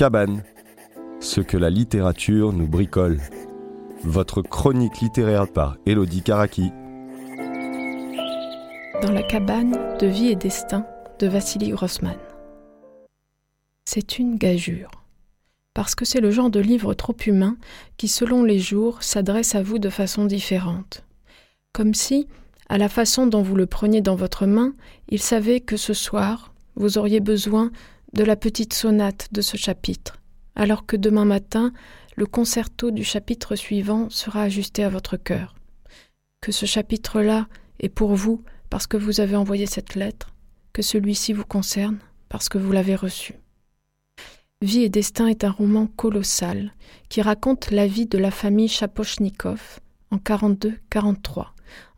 cabane, ce que la littérature nous bricole. Votre chronique littéraire par Elodie Karaki. Dans la cabane de vie et destin de Vassili Grossman. C'est une gageure. Parce que c'est le genre de livre trop humain qui, selon les jours, s'adresse à vous de façon différente. Comme si, à la façon dont vous le preniez dans votre main, il savait que ce soir, vous auriez besoin de la petite sonate de ce chapitre, alors que demain matin, le concerto du chapitre suivant sera ajusté à votre cœur. Que ce chapitre-là est pour vous parce que vous avez envoyé cette lettre, que celui-ci vous concerne parce que vous l'avez reçu. Vie et destin est un roman colossal qui raconte la vie de la famille Chapochnikov en 42-43,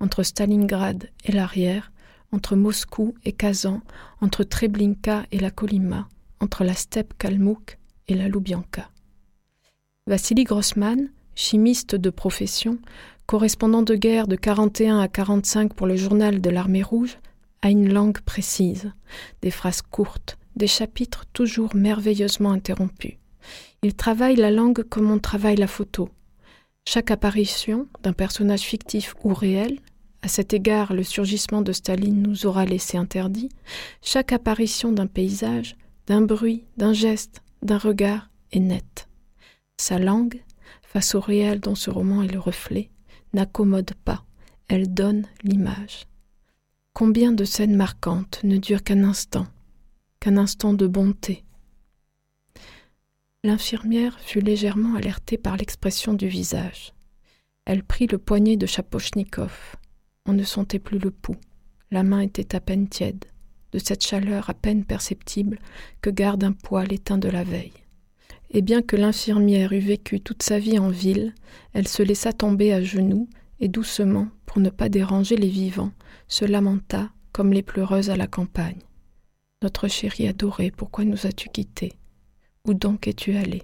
entre Stalingrad et l'arrière, entre Moscou et Kazan, entre Treblinka et la Kolima, entre la steppe kalmouk et la Loubianka. Vassili Grossman, chimiste de profession, correspondant de guerre de 41 à 45 pour le journal de l'armée rouge, a une langue précise, des phrases courtes, des chapitres toujours merveilleusement interrompus. Il travaille la langue comme on travaille la photo. Chaque apparition d'un personnage fictif ou réel à cet égard, le surgissement de Staline nous aura laissé interdit. Chaque apparition d'un paysage, d'un bruit, d'un geste, d'un regard est nette. Sa langue, face au réel dont ce roman est le reflet, n'accommode pas, elle donne l'image. Combien de scènes marquantes ne durent qu'un instant, qu'un instant de bonté L'infirmière fut légèrement alertée par l'expression du visage. Elle prit le poignet de Chapochnikov. On ne sentait plus le pouls. La main était à peine tiède, de cette chaleur à peine perceptible que garde un poil éteint de la veille. Et bien que l'infirmière eût vécu toute sa vie en ville, elle se laissa tomber à genoux et doucement, pour ne pas déranger les vivants, se lamenta comme les pleureuses à la campagne. Notre chérie adorée, pourquoi nous as-tu quittés Où donc es-tu allée?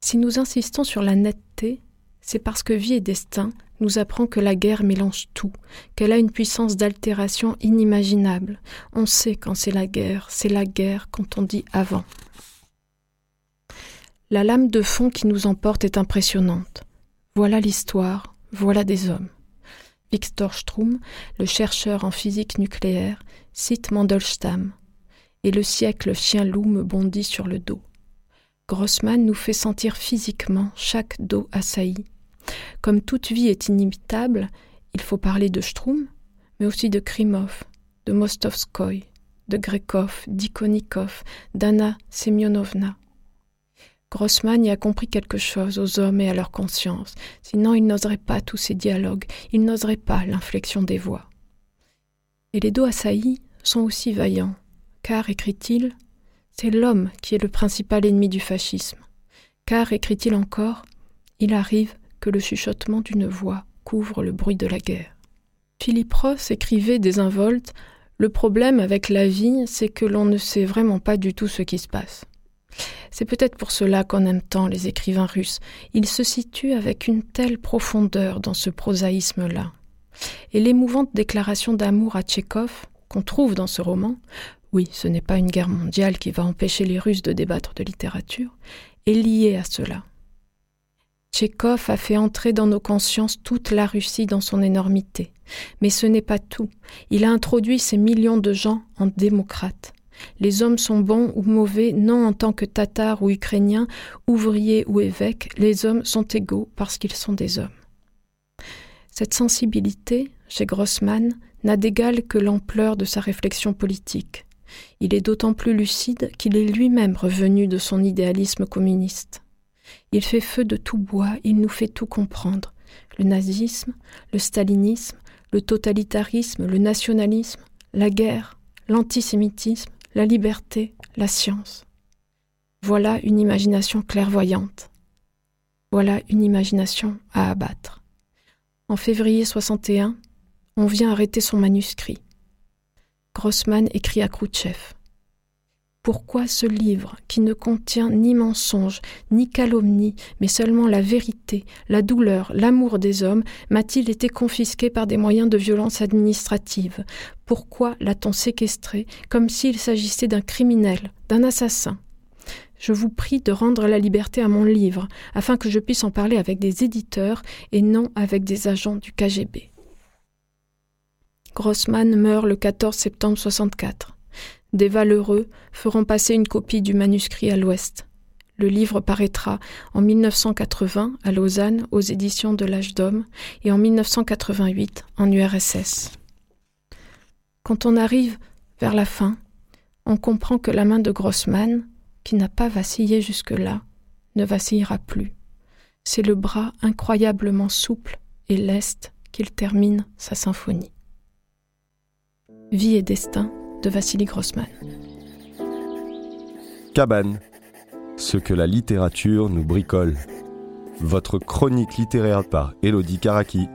Si nous insistons sur la netteté, c'est parce que vie et destin nous apprend que la guerre mélange tout, qu'elle a une puissance d'altération inimaginable. On sait quand c'est la guerre, c'est la guerre quand on dit avant. La lame de fond qui nous emporte est impressionnante. Voilà l'histoire, voilà des hommes. Victor Strum, le chercheur en physique nucléaire, cite Mandelstam. Et le siècle chien-loup me bondit sur le dos. Grossman nous fait sentir physiquement chaque dos assailli, comme toute vie est inimitable, il faut parler de Strum, mais aussi de Krimov, de Mostovskoy, de Grekov, d'Ikonikov, d'Anna Semyonovna. Grossman y a compris quelque chose aux hommes et à leur conscience, sinon il n'oserait pas tous ces dialogues, il n'oserait pas l'inflexion des voix. Et les dos assaillis sont aussi vaillants, car, écrit-il, c'est l'homme qui est le principal ennemi du fascisme. Car, écrit-il encore, il arrive que le chuchotement d'une voix couvre le bruit de la guerre. Philippe Ross écrivait des involtes Le problème avec la vie, c'est que l'on ne sait vraiment pas du tout ce qui se passe. C'est peut-être pour cela qu'on aime tant les écrivains russes. Ils se situent avec une telle profondeur dans ce prosaïsme-là. Et l'émouvante déclaration d'amour à Tchékov, qu'on trouve dans ce roman, oui, ce n'est pas une guerre mondiale qui va empêcher les Russes de débattre de littérature, est liée à cela. Tchékov a fait entrer dans nos consciences toute la Russie dans son énormité. Mais ce n'est pas tout. Il a introduit ces millions de gens en démocrates. Les hommes sont bons ou mauvais, non en tant que tatars ou ukrainiens, ouvriers ou évêques, les hommes sont égaux parce qu'ils sont des hommes. Cette sensibilité, chez Grossman, n'a d'égal que l'ampleur de sa réflexion politique. Il est d'autant plus lucide qu'il est lui-même revenu de son idéalisme communiste. Il fait feu de tout bois, il nous fait tout comprendre. Le nazisme, le stalinisme, le totalitarisme, le nationalisme, la guerre, l'antisémitisme, la liberté, la science. Voilà une imagination clairvoyante. Voilà une imagination à abattre. En février 61, on vient arrêter son manuscrit. Grossman écrit à Khrouchtchev. Pourquoi ce livre, qui ne contient ni mensonge, ni calomnie, mais seulement la vérité, la douleur, l'amour des hommes, m'a-t-il été confisqué par des moyens de violence administrative? Pourquoi l'a-t-on séquestré comme s'il s'agissait d'un criminel, d'un assassin? Je vous prie de rendre la liberté à mon livre, afin que je puisse en parler avec des éditeurs et non avec des agents du KGB. Grossman meurt le 14 septembre 64. Des valeureux feront passer une copie du manuscrit à l'Ouest. Le livre paraîtra en 1980 à Lausanne aux éditions de l'Âge d'Homme et en 1988 en URSS. Quand on arrive vers la fin, on comprend que la main de Grossman, qui n'a pas vacillé jusque-là, ne vacillera plus. C'est le bras incroyablement souple et leste qu'il termine sa symphonie. Vie et destin de Vassili Grossman. Cabane. Ce que la littérature nous bricole. Votre chronique littéraire par Elodie Karaki.